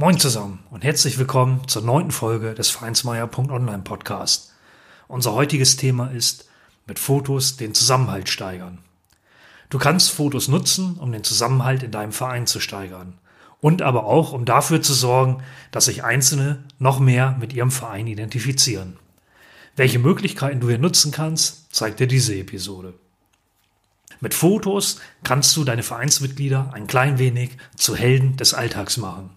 Moin zusammen und herzlich willkommen zur neunten Folge des Vereinsmeier.online Podcast. Unser heutiges Thema ist mit Fotos den Zusammenhalt steigern. Du kannst Fotos nutzen, um den Zusammenhalt in deinem Verein zu steigern und aber auch, um dafür zu sorgen, dass sich Einzelne noch mehr mit ihrem Verein identifizieren. Welche Möglichkeiten du hier nutzen kannst, zeigt dir diese Episode. Mit Fotos kannst du deine Vereinsmitglieder ein klein wenig zu Helden des Alltags machen.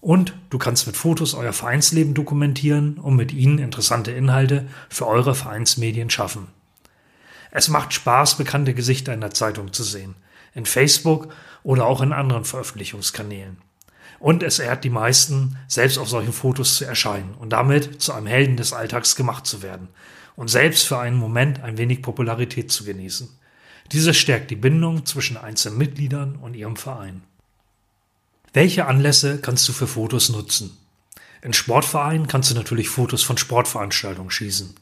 Und du kannst mit Fotos euer Vereinsleben dokumentieren und mit ihnen interessante Inhalte für eure Vereinsmedien schaffen. Es macht Spaß, bekannte Gesichter in der Zeitung zu sehen, in Facebook oder auch in anderen Veröffentlichungskanälen. Und es ehrt die meisten, selbst auf solchen Fotos zu erscheinen und damit zu einem Helden des Alltags gemacht zu werden und selbst für einen Moment ein wenig Popularität zu genießen. Dieses stärkt die Bindung zwischen einzelnen Mitgliedern und ihrem Verein. Welche Anlässe kannst du für Fotos nutzen? In Sportvereinen kannst du natürlich Fotos von Sportveranstaltungen schießen.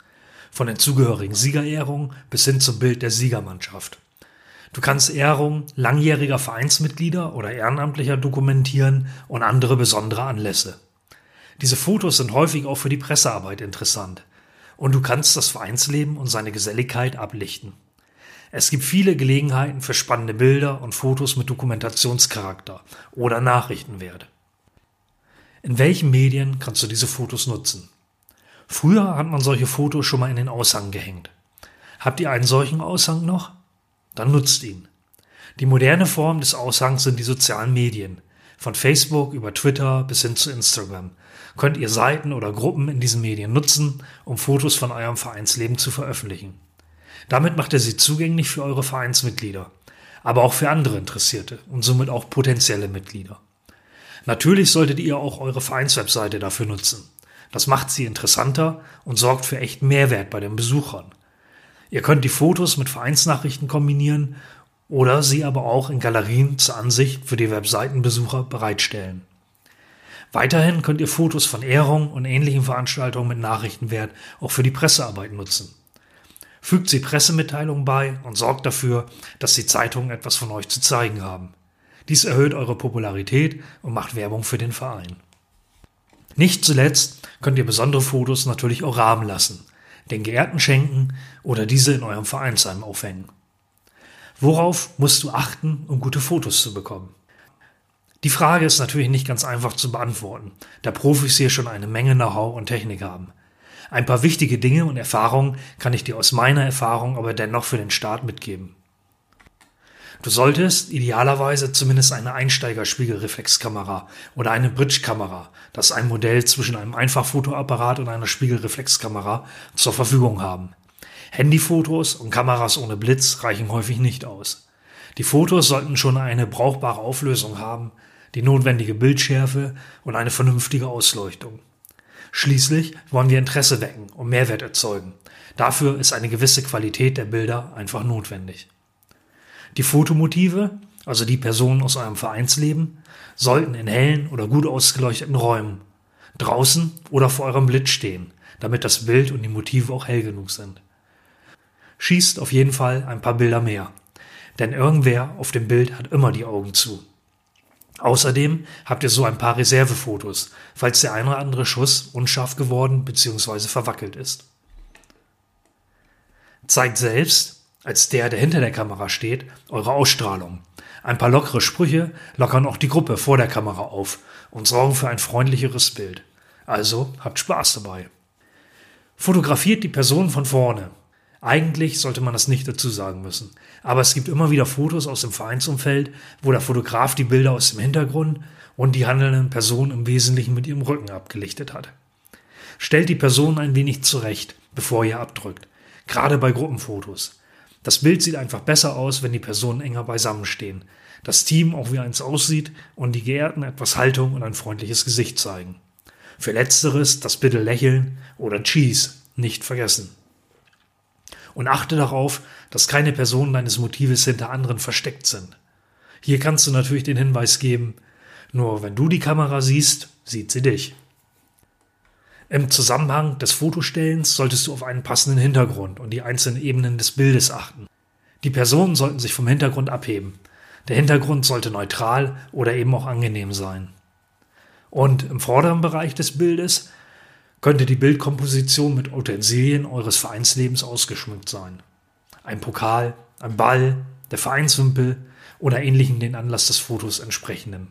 Von den zugehörigen Siegerehrungen bis hin zum Bild der Siegermannschaft. Du kannst Ehrungen langjähriger Vereinsmitglieder oder Ehrenamtlicher dokumentieren und andere besondere Anlässe. Diese Fotos sind häufig auch für die Pressearbeit interessant. Und du kannst das Vereinsleben und seine Geselligkeit ablichten. Es gibt viele Gelegenheiten für spannende Bilder und Fotos mit Dokumentationscharakter oder Nachrichtenwert. In welchen Medien kannst du diese Fotos nutzen? Früher hat man solche Fotos schon mal in den Aushang gehängt. Habt ihr einen solchen Aushang noch? Dann nutzt ihn. Die moderne Form des Aushangs sind die sozialen Medien. Von Facebook über Twitter bis hin zu Instagram könnt ihr Seiten oder Gruppen in diesen Medien nutzen, um Fotos von eurem Vereinsleben zu veröffentlichen. Damit macht er sie zugänglich für eure Vereinsmitglieder, aber auch für andere Interessierte und somit auch potenzielle Mitglieder. Natürlich solltet ihr auch eure Vereinswebseite dafür nutzen. Das macht sie interessanter und sorgt für echt Mehrwert bei den Besuchern. Ihr könnt die Fotos mit Vereinsnachrichten kombinieren oder sie aber auch in Galerien zur Ansicht für die Webseitenbesucher bereitstellen. Weiterhin könnt ihr Fotos von Ehrungen und ähnlichen Veranstaltungen mit Nachrichtenwert auch für die Pressearbeit nutzen fügt sie Pressemitteilungen bei und sorgt dafür, dass die Zeitungen etwas von euch zu zeigen haben. Dies erhöht eure Popularität und macht Werbung für den Verein. Nicht zuletzt könnt ihr besondere Fotos natürlich auch rahmen lassen, den Geehrten schenken oder diese in eurem Vereinsheim aufhängen. Worauf musst du achten, um gute Fotos zu bekommen? Die Frage ist natürlich nicht ganz einfach zu beantworten, da Profis hier schon eine Menge Know-how und Technik haben. Ein paar wichtige Dinge und Erfahrungen kann ich dir aus meiner Erfahrung aber dennoch für den Start mitgeben. Du solltest idealerweise zumindest eine Einsteigerspiegelreflexkamera oder eine Bridge-Kamera, das ist ein Modell zwischen einem Einfachfotoapparat und einer Spiegelreflexkamera, zur Verfügung haben. Handyfotos und Kameras ohne Blitz reichen häufig nicht aus. Die Fotos sollten schon eine brauchbare Auflösung haben, die notwendige Bildschärfe und eine vernünftige Ausleuchtung. Schließlich wollen wir Interesse wecken und Mehrwert erzeugen. Dafür ist eine gewisse Qualität der Bilder einfach notwendig. Die Fotomotive, also die Personen aus eurem Vereinsleben, sollten in hellen oder gut ausgeleuchteten Räumen, draußen oder vor eurem Blitz stehen, damit das Bild und die Motive auch hell genug sind. Schießt auf jeden Fall ein paar Bilder mehr, denn irgendwer auf dem Bild hat immer die Augen zu. Außerdem habt ihr so ein paar Reservefotos, falls der ein oder andere Schuss unscharf geworden bzw. verwackelt ist. Zeigt selbst, als der, der hinter der Kamera steht, eure Ausstrahlung. Ein paar lockere Sprüche lockern auch die Gruppe vor der Kamera auf und sorgen für ein freundlicheres Bild. Also habt Spaß dabei. Fotografiert die Person von vorne, eigentlich sollte man das nicht dazu sagen müssen. Aber es gibt immer wieder Fotos aus dem Vereinsumfeld, wo der Fotograf die Bilder aus dem Hintergrund und die handelnden Personen im Wesentlichen mit ihrem Rücken abgelichtet hat. Stellt die Person ein wenig zurecht, bevor ihr abdrückt. Gerade bei Gruppenfotos. Das Bild sieht einfach besser aus, wenn die Personen enger beisammen stehen. Das Team auch wie eins aussieht und die Geehrten etwas Haltung und ein freundliches Gesicht zeigen. Für letzteres das bitte Lächeln oder Cheese nicht vergessen. Und achte darauf, dass keine Personen deines Motives hinter anderen versteckt sind. Hier kannst du natürlich den Hinweis geben, nur wenn du die Kamera siehst, sieht sie dich. Im Zusammenhang des Fotostellens solltest du auf einen passenden Hintergrund und die einzelnen Ebenen des Bildes achten. Die Personen sollten sich vom Hintergrund abheben. Der Hintergrund sollte neutral oder eben auch angenehm sein. Und im vorderen Bereich des Bildes könnte die Bildkomposition mit Utensilien eures Vereinslebens ausgeschmückt sein. Ein Pokal, ein Ball, der Vereinswimpel oder ähnlichen den Anlass des Fotos entsprechenden.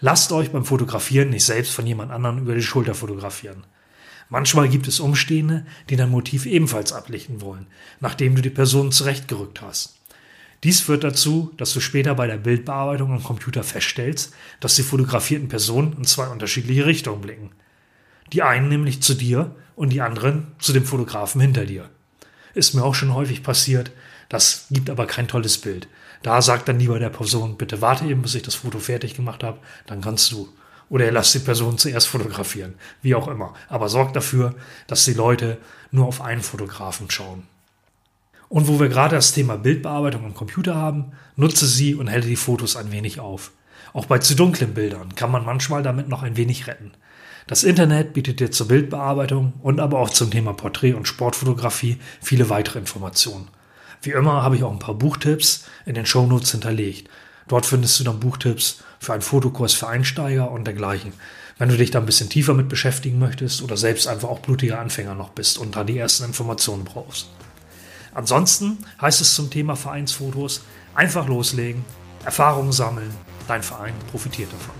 Lasst euch beim Fotografieren nicht selbst von jemand anderem über die Schulter fotografieren. Manchmal gibt es Umstehende, die dein Motiv ebenfalls ablichten wollen, nachdem du die Person zurechtgerückt hast. Dies führt dazu, dass du später bei der Bildbearbeitung am Computer feststellst, dass die fotografierten Personen in zwei unterschiedliche Richtungen blicken. Die einen nämlich zu dir und die anderen zu dem Fotografen hinter dir. Ist mir auch schon häufig passiert, das gibt aber kein tolles Bild. Da sagt dann lieber der Person, bitte warte eben, bis ich das Foto fertig gemacht habe, dann kannst du. Oder er lasst die Person zuerst fotografieren, wie auch immer. Aber sorgt dafür, dass die Leute nur auf einen Fotografen schauen. Und wo wir gerade das Thema Bildbearbeitung am Computer haben, nutze sie und helle die Fotos ein wenig auf. Auch bei zu dunklen Bildern kann man manchmal damit noch ein wenig retten. Das Internet bietet dir zur Bildbearbeitung und aber auch zum Thema Porträt- und Sportfotografie viele weitere Informationen. Wie immer habe ich auch ein paar Buchtipps in den Shownotes hinterlegt. Dort findest du dann Buchtipps für einen Fotokurs für Einsteiger und dergleichen. Wenn du dich da ein bisschen tiefer mit beschäftigen möchtest oder selbst einfach auch blutiger Anfänger noch bist und da die ersten Informationen brauchst. Ansonsten heißt es zum Thema Vereinsfotos einfach loslegen, Erfahrungen sammeln, dein Verein profitiert davon.